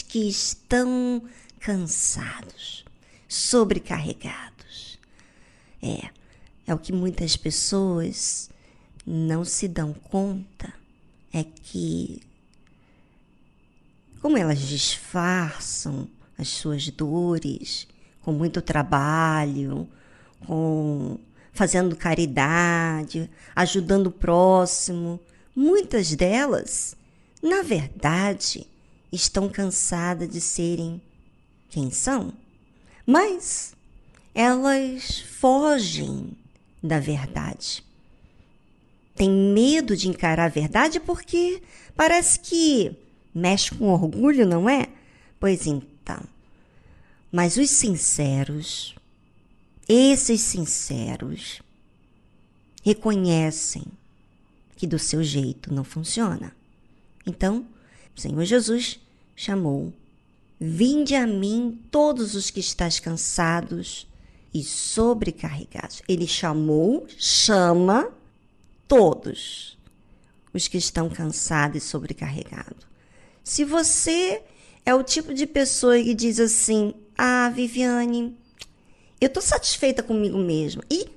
Que estão cansados, sobrecarregados. É, é o que muitas pessoas não se dão conta é que como elas disfarçam as suas dores com muito trabalho, com fazendo caridade, ajudando o próximo, muitas delas, na verdade, estão cansadas de serem quem são, mas elas fogem da verdade. Tem medo de encarar a verdade porque parece que mexe com orgulho, não é? Pois então. Mas os sinceros, esses sinceros, reconhecem que do seu jeito não funciona. Então, o Senhor Jesus chamou: Vinde a mim todos os que estáis cansados e sobrecarregados. Ele chamou, chama todos os que estão cansados e sobrecarregados. Se você é o tipo de pessoa que diz assim: Ah, Viviane, eu estou satisfeita comigo mesma. E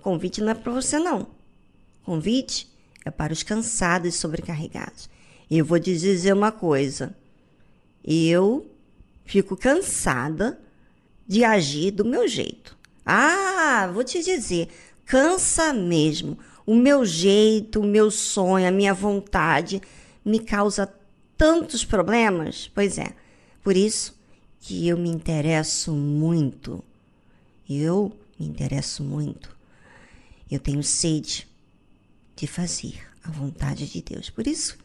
convite não é para você, não. Convite é para os cansados e sobrecarregados. E eu vou te dizer uma coisa. Eu fico cansada de agir do meu jeito. Ah, vou te dizer, cansa mesmo. O meu jeito, o meu sonho, a minha vontade me causa tantos problemas. Pois é, por isso que eu me interesso muito. Eu me interesso muito. Eu tenho sede de fazer a vontade de Deus. Por isso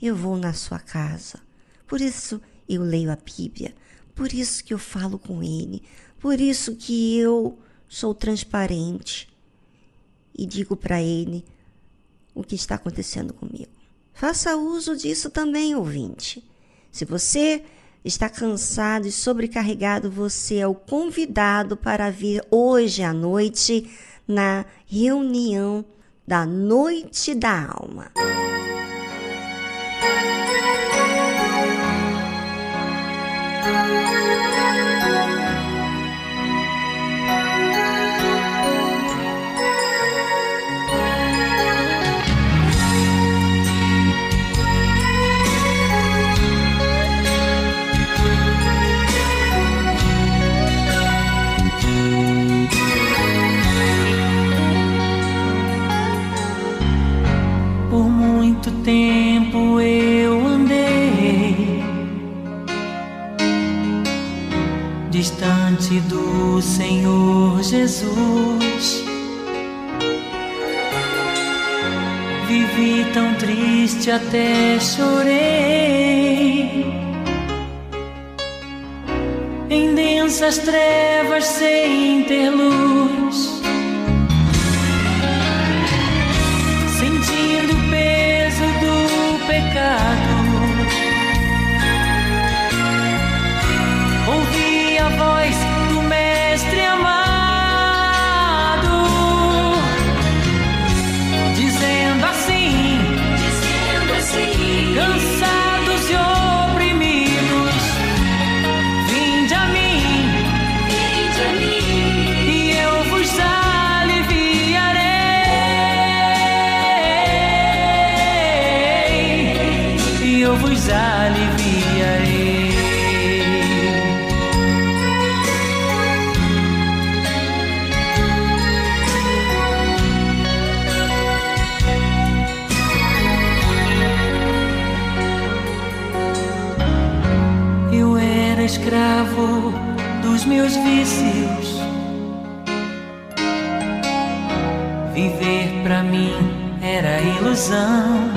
eu vou na sua casa. Por isso eu leio a Bíblia. Por isso que eu falo com ele, por isso que eu sou transparente e digo para ele o que está acontecendo comigo. Faça uso disso também, ouvinte. Se você está cansado e sobrecarregado, você é o convidado para vir hoje à noite na reunião da Noite da Alma. Por distante do Senhor Jesus. Vivi tão triste até chorei. Em densas trevas sem ter luz. sentindo o peso do pecado. Meus vícios. Viver pra mim era ilusão.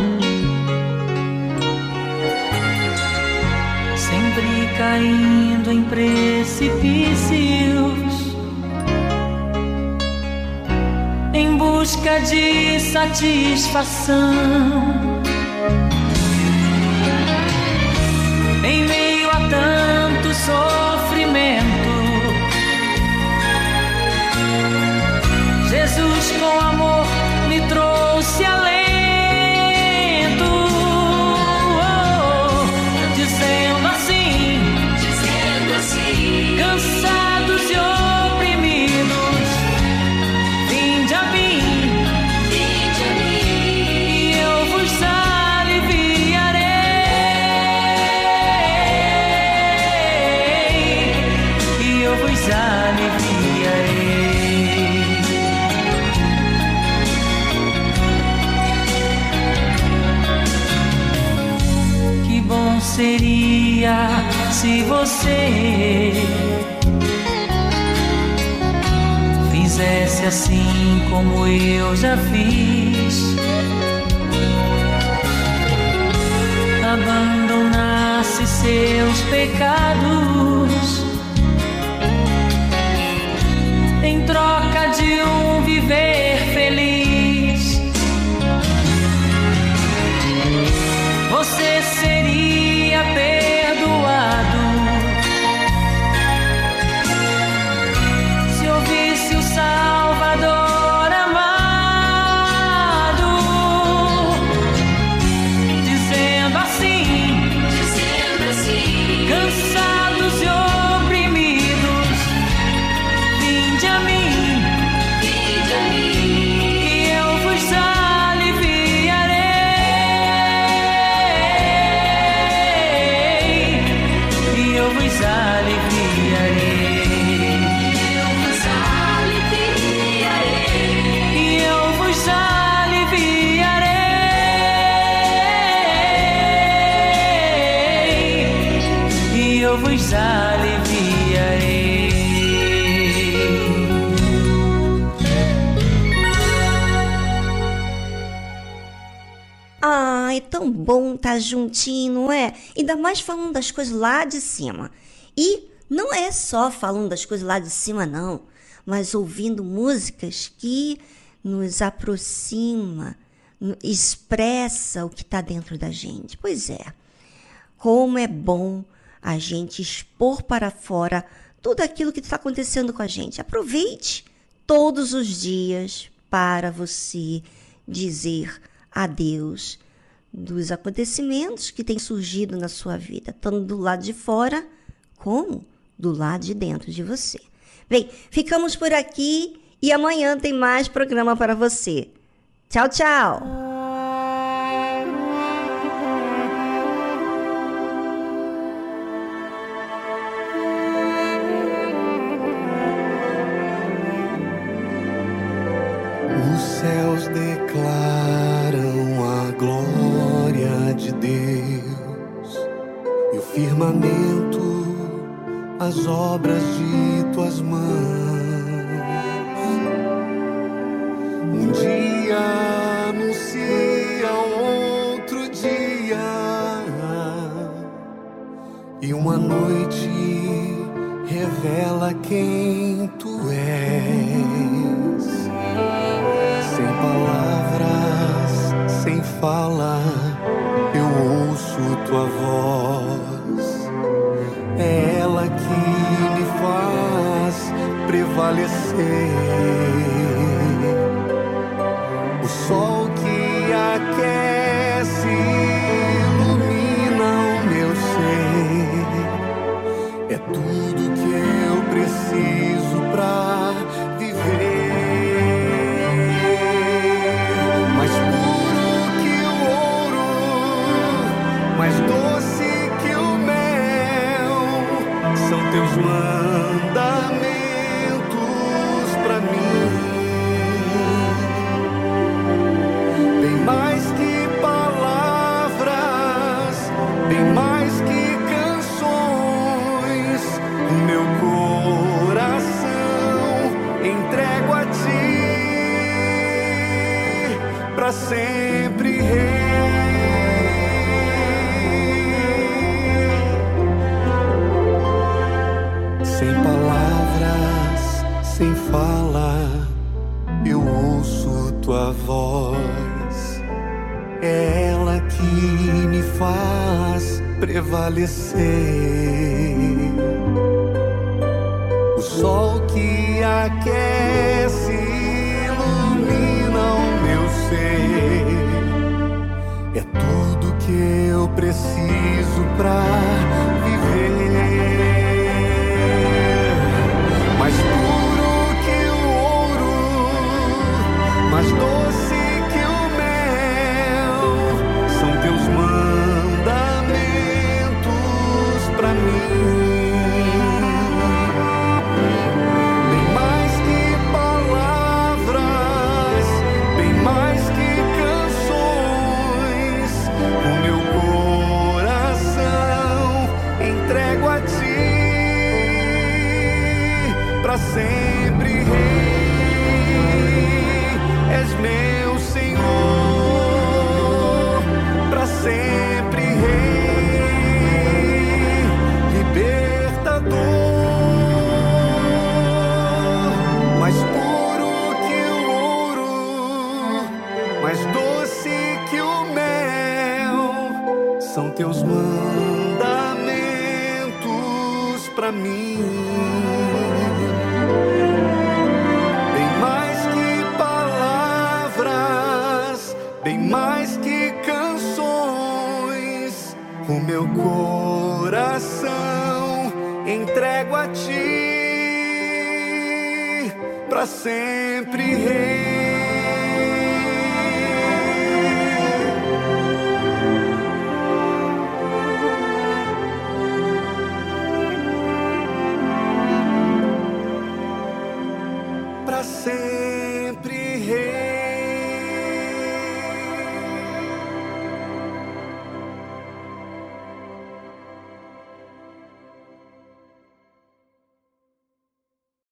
Sempre caindo em precipícios. Em busca de satisfação. em meio a tanto sofrimento. Jesus com amor se você fizesse assim como eu já fiz. Abandonasse seus pecados estar juntinho, não é? Ainda mais falando das coisas lá de cima. E Não é só falando das coisas lá de cima, não, mas ouvindo músicas que nos aproxima, expressa o que está dentro da gente. Pois é, como é bom a gente expor para fora tudo aquilo que está acontecendo com a gente. Aproveite todos os dias para você dizer adeus dos acontecimentos que têm surgido na sua vida, tanto do lado de fora como do lado de dentro de você. Bem, ficamos por aqui e amanhã tem mais programa para você. Tchau, tchau! Firmamento as obras de tuas mãos. Um dia anuncia outro dia e uma noite revela quem tu és. Sem palavras, sem fala, eu ouço tua voz. Prevalecer. Sempre rei. Sem palavras, sem fala, eu ouço tua voz. É ela que me faz prevalecer. Que eu preciso pra sempre rei, libertador, mais puro que o ouro, mais doce que o mel, são teus mandamentos para mim. meu coração entrego a ti para sempre rei.